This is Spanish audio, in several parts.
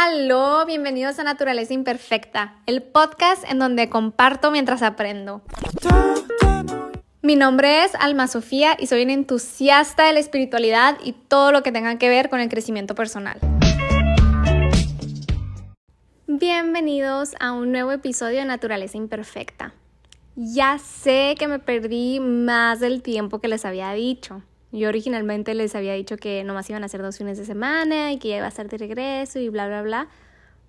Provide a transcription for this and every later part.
Aló, bienvenidos a Naturaleza Imperfecta, el podcast en donde comparto mientras aprendo. Mi nombre es Alma Sofía y soy una entusiasta de la espiritualidad y todo lo que tenga que ver con el crecimiento personal. Bienvenidos a un nuevo episodio de Naturaleza Imperfecta. Ya sé que me perdí más del tiempo que les había dicho. Yo originalmente les había dicho que nomás iban a hacer dos fines de semana y que ya iba a estar de regreso y bla, bla, bla.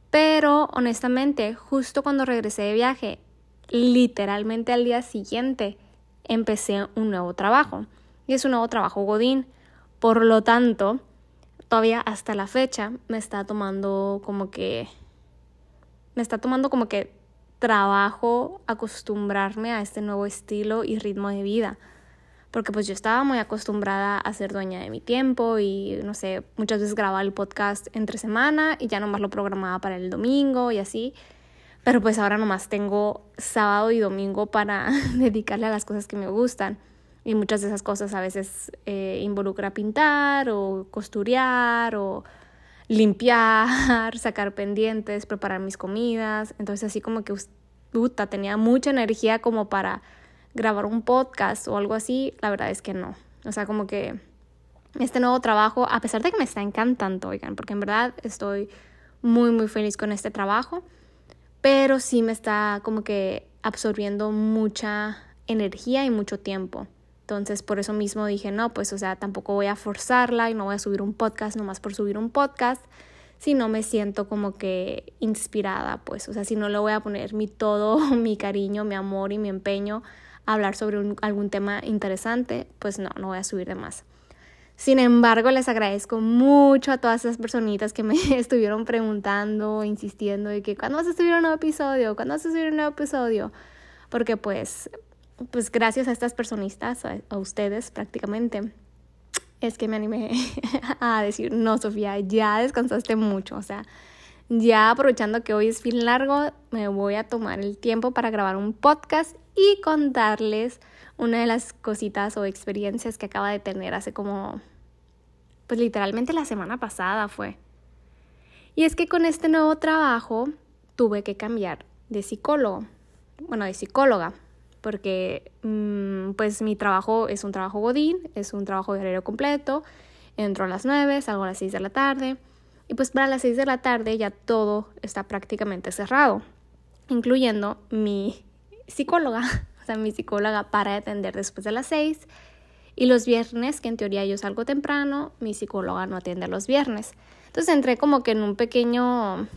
Pero honestamente, justo cuando regresé de viaje, literalmente al día siguiente, empecé un nuevo trabajo. Y es un nuevo trabajo Godín. Por lo tanto, todavía hasta la fecha me está tomando como que... Me está tomando como que trabajo acostumbrarme a este nuevo estilo y ritmo de vida porque pues yo estaba muy acostumbrada a ser dueña de mi tiempo y no sé, muchas veces grababa el podcast entre semana y ya nomás lo programaba para el domingo y así. Pero pues ahora nomás tengo sábado y domingo para dedicarle a las cosas que me gustan. Y muchas de esas cosas a veces eh, involucra pintar o costurear o limpiar, sacar pendientes, preparar mis comidas. Entonces así como que, puta, tenía mucha energía como para grabar un podcast o algo así, la verdad es que no. O sea, como que este nuevo trabajo, a pesar de que me está encantando, oigan, porque en verdad estoy muy, muy feliz con este trabajo, pero sí me está como que absorbiendo mucha energía y mucho tiempo. Entonces, por eso mismo dije, no, pues, o sea, tampoco voy a forzarla y no voy a subir un podcast nomás por subir un podcast, si no me siento como que inspirada, pues, o sea, si no le voy a poner mi todo, mi cariño, mi amor y mi empeño hablar sobre algún tema interesante, pues no, no voy a subir de más. Sin embargo, les agradezco mucho a todas esas personitas que me estuvieron preguntando, insistiendo de que cuándo vas a subir un nuevo episodio, cuándo vas a subir un nuevo episodio, porque pues, pues gracias a estas personitas, a, a ustedes prácticamente, es que me animé a decir, no, Sofía, ya descansaste mucho, o sea, ya aprovechando que hoy es fin largo, me voy a tomar el tiempo para grabar un podcast y contarles una de las cositas o experiencias que acaba de tener hace como, pues literalmente la semana pasada fue. Y es que con este nuevo trabajo tuve que cambiar de psicólogo, bueno, de psicóloga, porque mm, pues mi trabajo es un trabajo godín, es un trabajo de completo, entro a las 9, salgo a las 6 de la tarde, y pues para las 6 de la tarde ya todo está prácticamente cerrado, incluyendo mi psicóloga, o sea, mi psicóloga para atender después de las seis. Y los viernes, que en teoría yo salgo temprano, mi psicóloga no atiende los viernes. Entonces entré como que en un pequeño,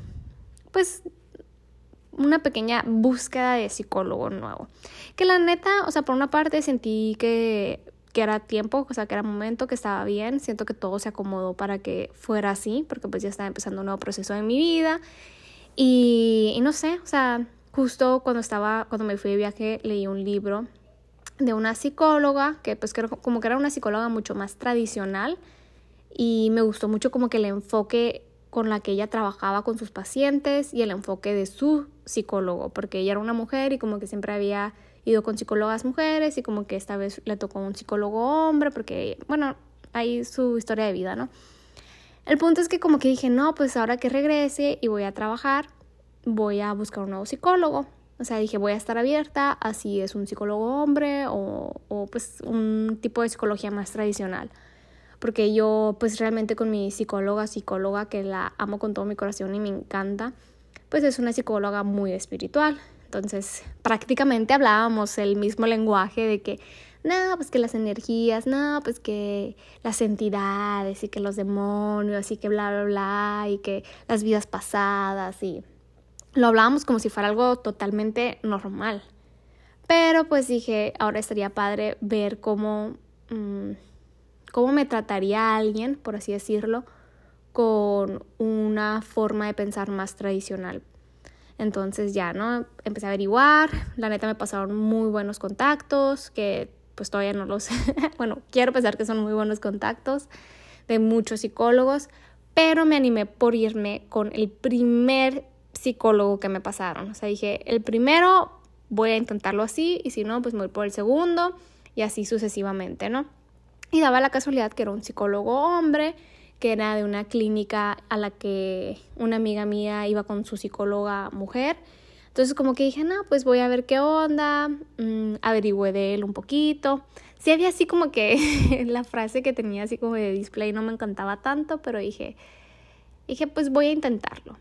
pues, una pequeña búsqueda de psicólogo nuevo. Que la neta, o sea, por una parte sentí que, que era tiempo, o sea, que era momento, que estaba bien. Siento que todo se acomodó para que fuera así, porque pues ya estaba empezando un nuevo proceso en mi vida. Y, y no sé, o sea, Justo cuando estaba, cuando me fui de viaje, leí un libro de una psicóloga, que pues como que era una psicóloga mucho más tradicional y me gustó mucho como que el enfoque con la que ella trabajaba con sus pacientes y el enfoque de su psicólogo, porque ella era una mujer y como que siempre había ido con psicólogas mujeres y como que esta vez le tocó un psicólogo hombre, porque bueno, hay su historia de vida, ¿no? El punto es que como que dije, no, pues ahora que regrese y voy a trabajar, voy a buscar un nuevo psicólogo. O sea, dije, voy a estar abierta así es un psicólogo hombre o, o pues un tipo de psicología más tradicional. Porque yo pues realmente con mi psicóloga, psicóloga que la amo con todo mi corazón y me encanta, pues es una psicóloga muy espiritual. Entonces prácticamente hablábamos el mismo lenguaje de que, no, pues que las energías, no, pues que las entidades y que los demonios y que bla, bla, bla, y que las vidas pasadas y lo hablábamos como si fuera algo totalmente normal. Pero pues dije, ahora estaría padre ver cómo, mm, cómo me trataría alguien, por así decirlo, con una forma de pensar más tradicional. Entonces ya, ¿no? Empecé a averiguar, la neta me pasaron muy buenos contactos, que pues todavía no los, bueno, quiero pensar que son muy buenos contactos de muchos psicólogos, pero me animé por irme con el primer psicólogo que me pasaron. O sea, dije, el primero voy a intentarlo así y si no, pues me voy por el segundo y así sucesivamente, ¿no? Y daba la casualidad que era un psicólogo hombre que era de una clínica a la que una amiga mía iba con su psicóloga mujer. Entonces como que dije, no, pues voy a ver qué onda, mm, averigüé de él un poquito. Sí había así como que la frase que tenía así como de display no me encantaba tanto, pero dije, dije, pues voy a intentarlo.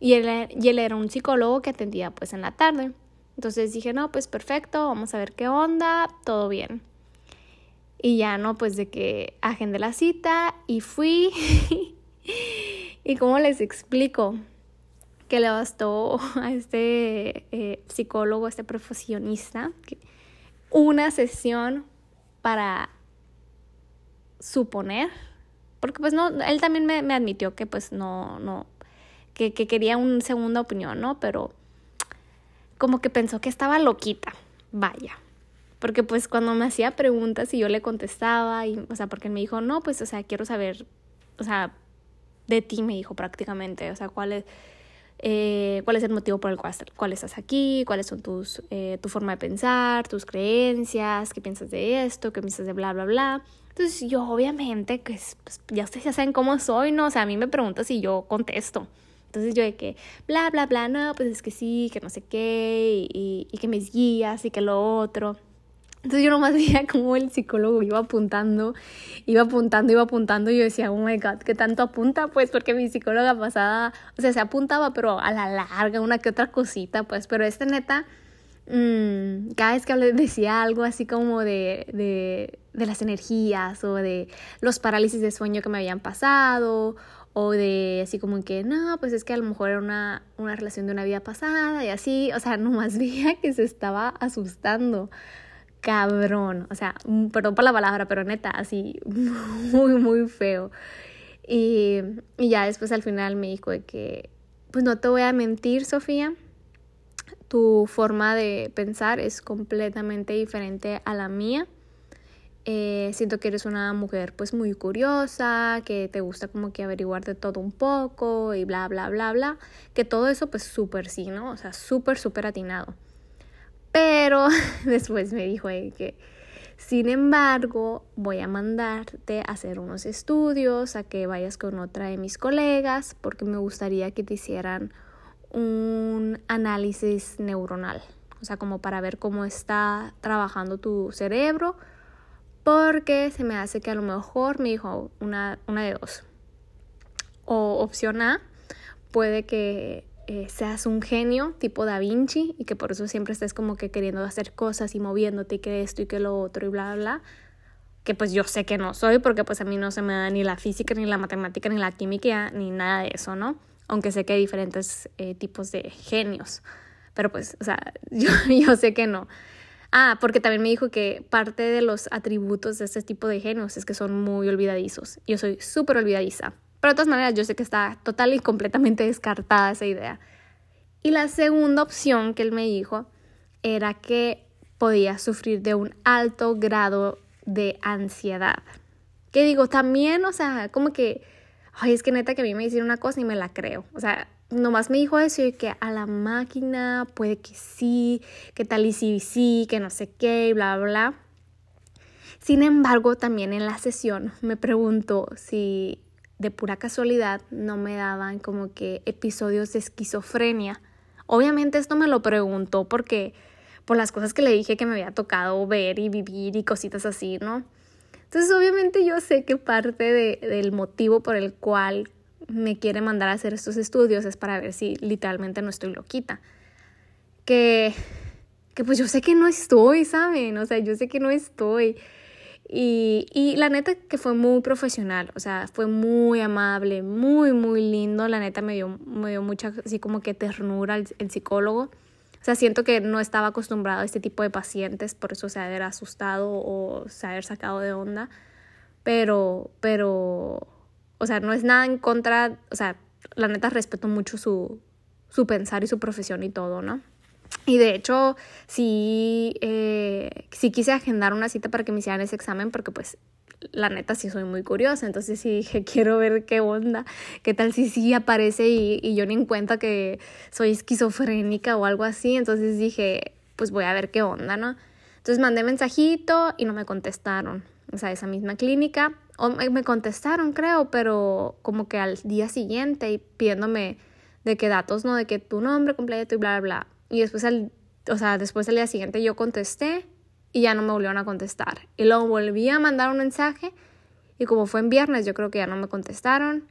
Y él, y él era un psicólogo que atendía pues en la tarde. Entonces dije, no, pues perfecto, vamos a ver qué onda, todo bien. Y ya no, pues de que agendé la cita y fui. y cómo les explico, que le bastó a este eh, psicólogo, a este profesionista, una sesión para suponer, porque pues no, él también me, me admitió que pues no, no, que, que, quería una segunda opinión, ¿no? Pero como que pensó que estaba loquita, vaya. Porque pues cuando me hacía preguntas y yo le contestaba, y, o sea, porque él me dijo, no, pues, o sea, quiero saber, o sea, de ti me dijo prácticamente, o sea, cuál es eh, cuál es el motivo por el cual, estás aquí, cuáles son tus, eh, tu forma de pensar, tus creencias, qué piensas de esto, qué piensas de bla, bla, bla. Entonces yo obviamente, pues, ya ustedes ya saben cómo soy, ¿no? O sea, a mí me preguntas y yo contesto. Entonces yo de que, bla, bla, bla, no, pues es que sí, que no sé qué, y, y que me guías y que lo otro. Entonces yo nomás veía como el psicólogo iba apuntando, iba apuntando, iba apuntando y yo decía, oh my god, ¿qué tanto apunta? Pues porque mi psicóloga pasada, o sea, se apuntaba, pero a la larga, una que otra cosita, pues, pero este neta, mmm, cada vez que hablé decía algo así como de, de, de las energías o de los parálisis de sueño que me habían pasado o de así como que, no, pues es que a lo mejor era una, una relación de una vida pasada y así, o sea, nomás veía que se estaba asustando cabrón, o sea, mm, perdón por la palabra, pero neta, así, muy, muy feo. Y, y ya después al final me dijo de que, pues no te voy a mentir, Sofía, tu forma de pensar es completamente diferente a la mía. Eh, siento que eres una mujer pues muy curiosa, que te gusta como que averiguar de todo un poco y bla, bla, bla, bla. Que todo eso pues súper sí, ¿no? O sea, súper, súper atinado. Pero después me dijo que, sin embargo, voy a mandarte a hacer unos estudios, a que vayas con otra de mis colegas, porque me gustaría que te hicieran un análisis neuronal, o sea, como para ver cómo está trabajando tu cerebro, porque se me hace que a lo mejor me dijo una, de dos. O opción A, puede que eh, seas un genio tipo Da Vinci y que por eso siempre estés como que queriendo hacer cosas y moviéndote y que esto y que lo otro y bla, bla, bla. Que pues yo sé que no soy porque pues a mí no se me da ni la física, ni la matemática, ni la química, ni nada de eso, ¿no? Aunque sé que hay diferentes eh, tipos de genios. Pero pues, o sea, yo, yo sé que no. Ah, porque también me dijo que parte de los atributos de este tipo de genios es que son muy olvidadizos. Yo soy súper olvidadiza. Pero de todas maneras, yo sé que está total y completamente descartada esa idea. Y la segunda opción que él me dijo era que podía sufrir de un alto grado de ansiedad. Que digo, también, o sea, como que, ay, es que neta que a mí me hicieron una cosa y me la creo. O sea, nomás me dijo eso y que a la máquina puede que sí, que tal y sí, sí, que no sé qué, y bla, bla, bla. Sin embargo, también en la sesión me preguntó si de pura casualidad no me daban como que episodios de esquizofrenia. Obviamente esto me lo preguntó porque por las cosas que le dije que me había tocado ver y vivir y cositas así, ¿no? Entonces obviamente yo sé que parte de, del motivo por el cual me quiere mandar a hacer estos estudios es para ver si literalmente no estoy loquita. Que, que pues yo sé que no estoy, ¿saben? O sea, yo sé que no estoy. Y, y, la neta que fue muy profesional, o sea, fue muy amable, muy, muy lindo. La neta me dio, me dio mucha, así como que ternura el, psicólogo. O sea, siento que no estaba acostumbrado a este tipo de pacientes, por eso se haber asustado o se haber sacado de onda. Pero, pero, o sea, no es nada en contra, o sea, la neta respeto mucho su, su pensar y su profesión y todo, ¿no? Y de hecho, sí, eh, sí quise agendar una cita para que me hicieran ese examen porque pues la neta sí soy muy curiosa, entonces sí dije, quiero ver qué onda, qué tal si sí aparece y, y yo ni en cuenta que soy esquizofrénica o algo así, entonces dije, pues voy a ver qué onda, ¿no? Entonces mandé mensajito y no me contestaron, o sea, esa misma clínica, o me contestaron creo, pero como que al día siguiente y pidiéndome de qué datos, ¿no? De que tu nombre completo y bla, bla, bla. Y después, al, o sea, después al día siguiente yo contesté y ya no me volvieron a contestar. Y luego volví a mandar un mensaje y como fue en viernes, yo creo que ya no me contestaron.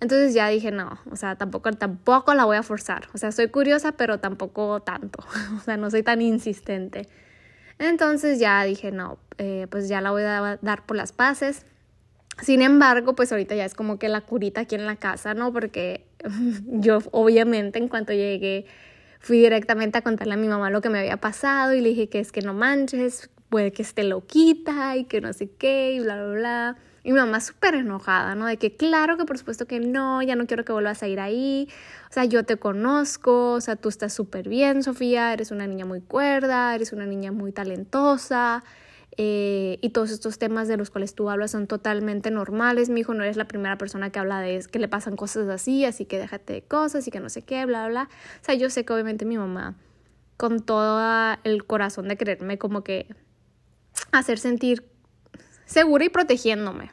Entonces ya dije, no, o sea, tampoco, tampoco la voy a forzar. O sea, soy curiosa, pero tampoco tanto. O sea, no soy tan insistente. Entonces ya dije, no, eh, pues ya la voy a dar por las paces. Sin embargo, pues ahorita ya es como que la curita aquí en la casa, ¿no? Porque yo obviamente en cuanto llegué fui directamente a contarle a mi mamá lo que me había pasado y le dije que es que no manches, puede que esté loquita y que no sé qué y bla, bla, bla. Y mi mamá súper enojada, ¿no? De que claro que por supuesto que no, ya no quiero que vuelvas a ir ahí. O sea, yo te conozco, o sea, tú estás súper bien, Sofía, eres una niña muy cuerda, eres una niña muy talentosa. Eh, y todos estos temas de los cuales tú hablas son totalmente normales. Mi hijo no eres la primera persona que habla de que le pasan cosas así, así que déjate de cosas y que no sé qué, bla, bla. O sea, yo sé que obviamente mi mamá, con todo el corazón de quererme como que hacer sentir segura y protegiéndome.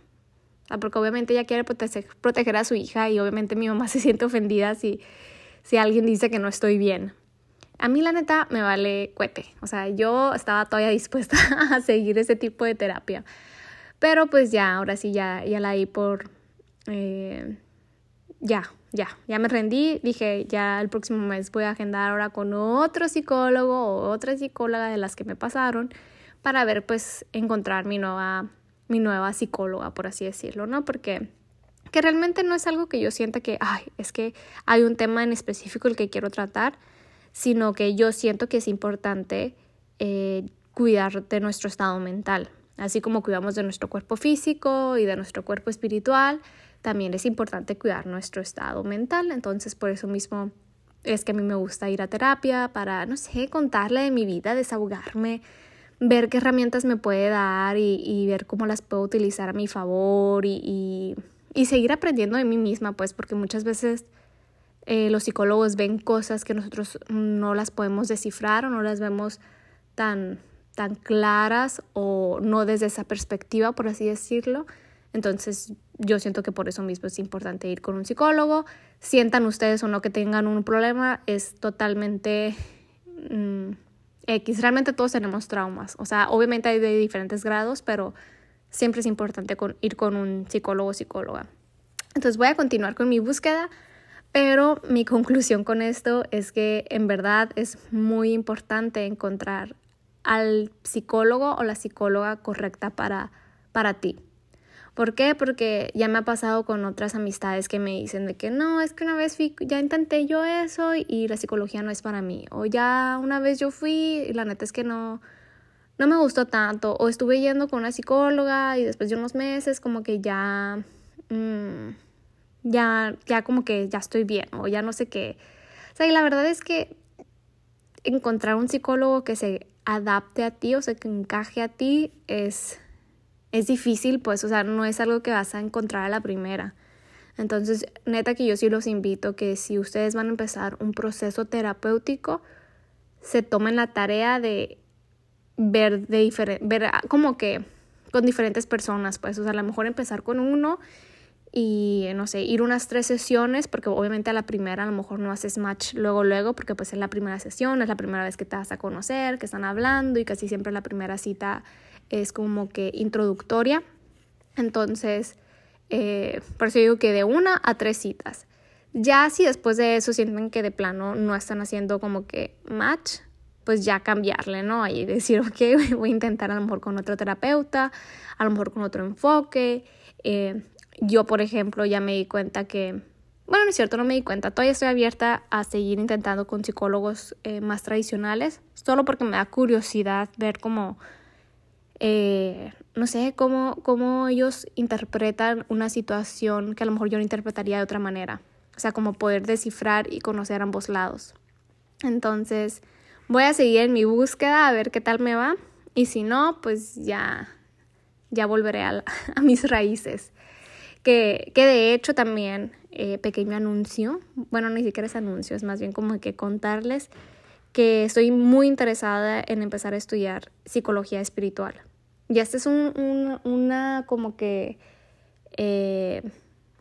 porque obviamente ella quiere proteger, proteger a su hija y obviamente mi mamá se siente ofendida si, si alguien dice que no estoy bien. A mí la neta me vale cuete, o sea, yo estaba todavía dispuesta a seguir ese tipo de terapia. Pero pues ya, ahora sí, ya, ya la di por... Eh, ya, ya, ya me rendí. Dije, ya el próximo mes voy a agendar ahora con otro psicólogo o otra psicóloga de las que me pasaron para ver, pues, encontrar mi nueva, mi nueva psicóloga, por así decirlo, ¿no? Porque que realmente no es algo que yo sienta que, ay, es que hay un tema en específico el que quiero tratar, sino que yo siento que es importante eh, cuidar de nuestro estado mental. Así como cuidamos de nuestro cuerpo físico y de nuestro cuerpo espiritual, también es importante cuidar nuestro estado mental. Entonces, por eso mismo es que a mí me gusta ir a terapia para, no sé, contarle de mi vida, desahogarme, ver qué herramientas me puede dar y, ver cómo las puedo utilizar a mi favor y, y seguir aprendiendo de mí misma, pues, porque muchas veces eh, los psicólogos ven cosas que nosotros no las podemos descifrar o no las vemos tan, tan claras o no desde esa perspectiva, por así decirlo. Entonces yo siento que por eso mismo es importante ir con un psicólogo. Sientan ustedes o no que tengan un problema, es totalmente mm, X. Realmente todos tenemos traumas. O sea, obviamente hay de diferentes grados, pero siempre es importante ir con un psicólogo o psicóloga. Entonces voy a continuar con mi búsqueda. Pero mi conclusión con esto es que en verdad es muy importante encontrar al psicólogo o la psicóloga correcta para, para ti. ¿Por qué? Porque ya me ha pasado con otras amistades que me dicen de que no, es que una vez fui, ya intenté yo eso y la psicología no es para mí. O ya una vez yo fui y la neta es que no, no me gustó tanto. O estuve yendo con una psicóloga y después de unos meses como que ya... Mm, ya, ya como que ya estoy bien o ya no sé qué. O sea, y la verdad es que encontrar un psicólogo que se adapte a ti o sea, que encaje a ti es, es difícil, pues, o sea, no es algo que vas a encontrar a la primera. Entonces, neta que yo sí los invito que si ustedes van a empezar un proceso terapéutico, se tomen la tarea de ver de diferente, ver como que con diferentes personas, pues, o sea, a lo mejor empezar con uno y no sé, ir unas tres sesiones, porque obviamente a la primera a lo mejor no haces match luego, luego, porque pues es la primera sesión, es la primera vez que te vas a conocer, que están hablando y casi siempre la primera cita es como que introductoria. Entonces, eh, por eso digo que de una a tres citas. Ya si después de eso sienten que de plano no están haciendo como que match, pues ya cambiarle, ¿no? Y decir, ok, voy a intentar a lo mejor con otro terapeuta, a lo mejor con otro enfoque. Eh, yo, por ejemplo, ya me di cuenta que, bueno, no es cierto, no me di cuenta, todavía estoy abierta a seguir intentando con psicólogos eh, más tradicionales, solo porque me da curiosidad ver cómo, eh, no sé, cómo, cómo ellos interpretan una situación que a lo mejor yo no interpretaría de otra manera. O sea, como poder descifrar y conocer ambos lados. Entonces, voy a seguir en mi búsqueda a ver qué tal me va. Y si no, pues ya, ya volveré a, a mis raíces que, que de hecho también, eh, pequeño anuncio, bueno, ni siquiera es anuncio, es más bien como que contarles que estoy muy interesada en empezar a estudiar psicología espiritual. Y este es un, una como que Eh,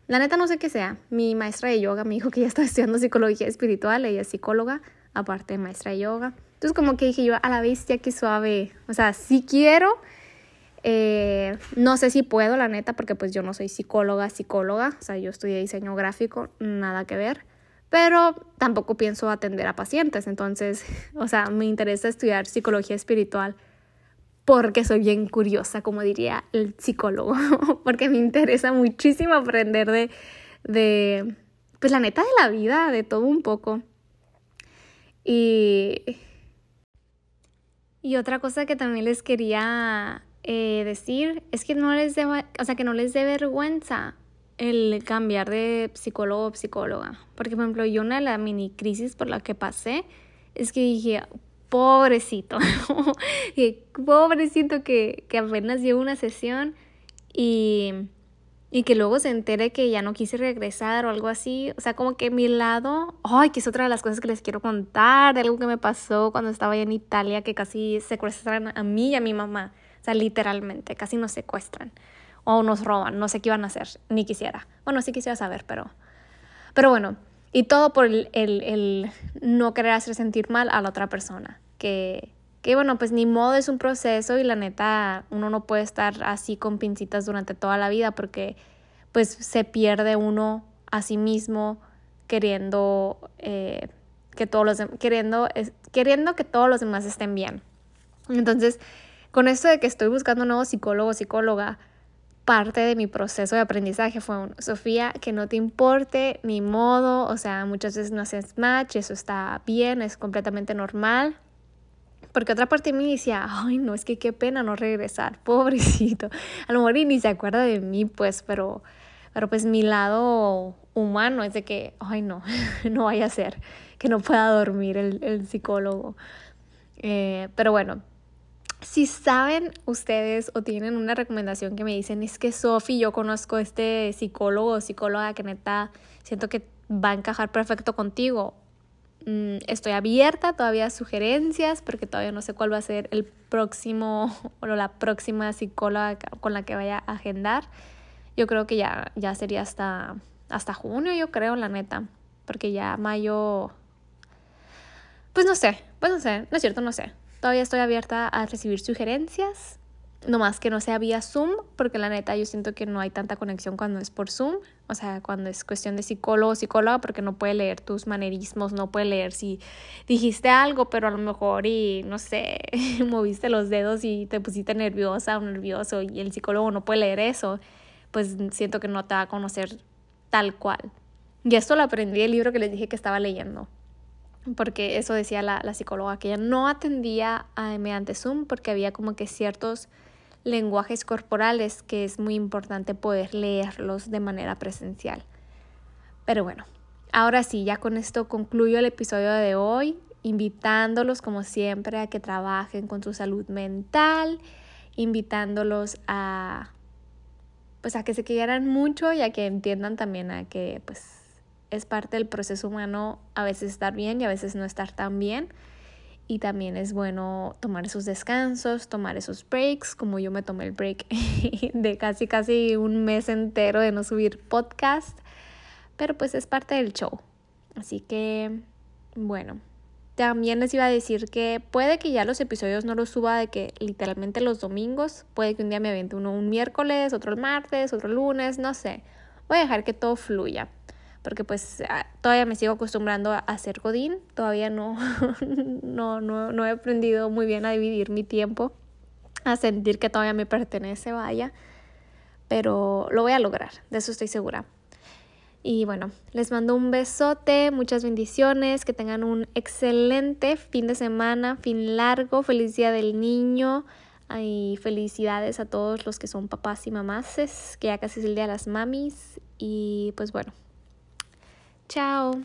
la neta no sé qué sea. Mi maestra de yoga me dijo que ya estaba estudiando psicología espiritual, ella es psicóloga, aparte de maestra de yoga. Entonces como que dije yo, a la bestia, qué suave. O sea, sí quiero. Eh, no sé si puedo, la neta, porque pues yo no soy psicóloga, psicóloga. O sea, yo estudié diseño gráfico, nada que ver. Pero tampoco pienso atender a pacientes. Entonces, o sea, me interesa estudiar psicología espiritual porque soy bien curiosa, como diría el psicólogo, porque me interesa muchísimo aprender de, de, pues la neta de la vida, de todo un poco. Y, y otra cosa que también les quería eh, decir es que no les dé, o sea, que no les dé vergüenza el cambiar de psicólogo o psicóloga. Porque, por ejemplo, yo una de las mini crisis por la que pasé es que dije, pobrecito, pobrecito que, que apenas dio una sesión y, y que luego se entere que ya no quise regresar o algo así. O sea, como que mi lado, ay, que es otra de las cosas que les quiero contar, de algo que me pasó cuando estaba allá en Italia, que casi secuestran a mí y a mi mamá. Literalmente, casi nos secuestran o nos roban, no sé qué iban a hacer, ni quisiera. Bueno, sí quisiera saber, pero, pero bueno, y todo por el, el, no querer hacer sentir mal a la otra persona. Que, que bueno, pues ni modo es un proceso y la neta uno no puede estar así con pincitas durante toda la vida porque pues se pierde uno a sí mismo queriendo eh, que todos los queriendo, queriendo que todos los demás estén bien. Entonces, con esto de que estoy buscando un nuevo psicólogo o psicóloga, parte de mi proceso de aprendizaje fue, un, Sofía, que no te importe ni modo, o sea, muchas veces no haces match, eso está bien, es completamente normal. Porque otra parte de mí decía, ay, no, es que qué pena no regresar, pobrecito. A lo mejor ni se acuerda de mí, pues, pero, pero pues mi lado humano es de que, ay, no, no vaya a ser que no pueda dormir el, el psicólogo. Eh, pero bueno, si saben ustedes o tienen una recomendación que me dicen, es que Sofi, yo conozco este psicólogo o psicóloga que neta siento que va a encajar perfecto contigo. Mm, estoy abierta todavía a sugerencias porque todavía no sé cuál va a ser el próximo o la próxima psicóloga con la que vaya a agendar. Yo creo que ya, ya sería hasta, hasta junio, yo creo, la neta. Porque ya mayo... Pues no sé, pues no sé, no es cierto, no sé. Todavía estoy abierta a recibir sugerencias, no más que no sea vía Zoom, porque la neta yo siento que no hay tanta conexión cuando es por Zoom, o sea, cuando es cuestión de psicólogo o psicóloga, porque no puede leer tus manerismos, no puede leer si dijiste algo, pero a lo mejor y no sé, moviste los dedos y te pusiste nerviosa o nervioso y el psicólogo no puede leer eso, pues siento que no te va a conocer tal cual. Y esto lo aprendí del libro que les dije que estaba leyendo porque eso decía la, psicóloga, que ella no atendía a, mediante Zoom porque había como que ciertos lenguajes corporales que es muy importante poder leerlos de manera presencial. Pero bueno, ahora sí, ya con esto concluyo el episodio de hoy, invitándolos como siempre a que trabajen con su salud mental, invitándolos a pues a que se quieran mucho y a que entiendan también a que pues es parte del proceso humano a veces estar bien y a veces no estar tan bien. Y también es bueno tomar esos descansos, tomar esos breaks, como yo me tomé el break de casi casi un mes entero de no subir podcast. Pero pues es parte del show. Así que, bueno, también les iba a decir que puede que ya los episodios no los suba de que literalmente los domingos, puede que un día me aviente uno un miércoles, otro el martes, otro el lunes, no sé. Voy a dejar que todo fluya porque pues ah, todavía me sigo acostumbrando a hacer godín, todavía no, no, no, no he aprendido muy bien a dividir mi tiempo, a sentir que todavía me pertenece, vaya, pero lo voy a lograr, de eso estoy segura. Y bueno, les mando un besote, muchas bendiciones, que tengan un excelente fin de semana, fin largo, feliz día del niño y felicidades a todos los que son papás y mamás, que ya casi es el día de las mamis y pues bueno, Tchau!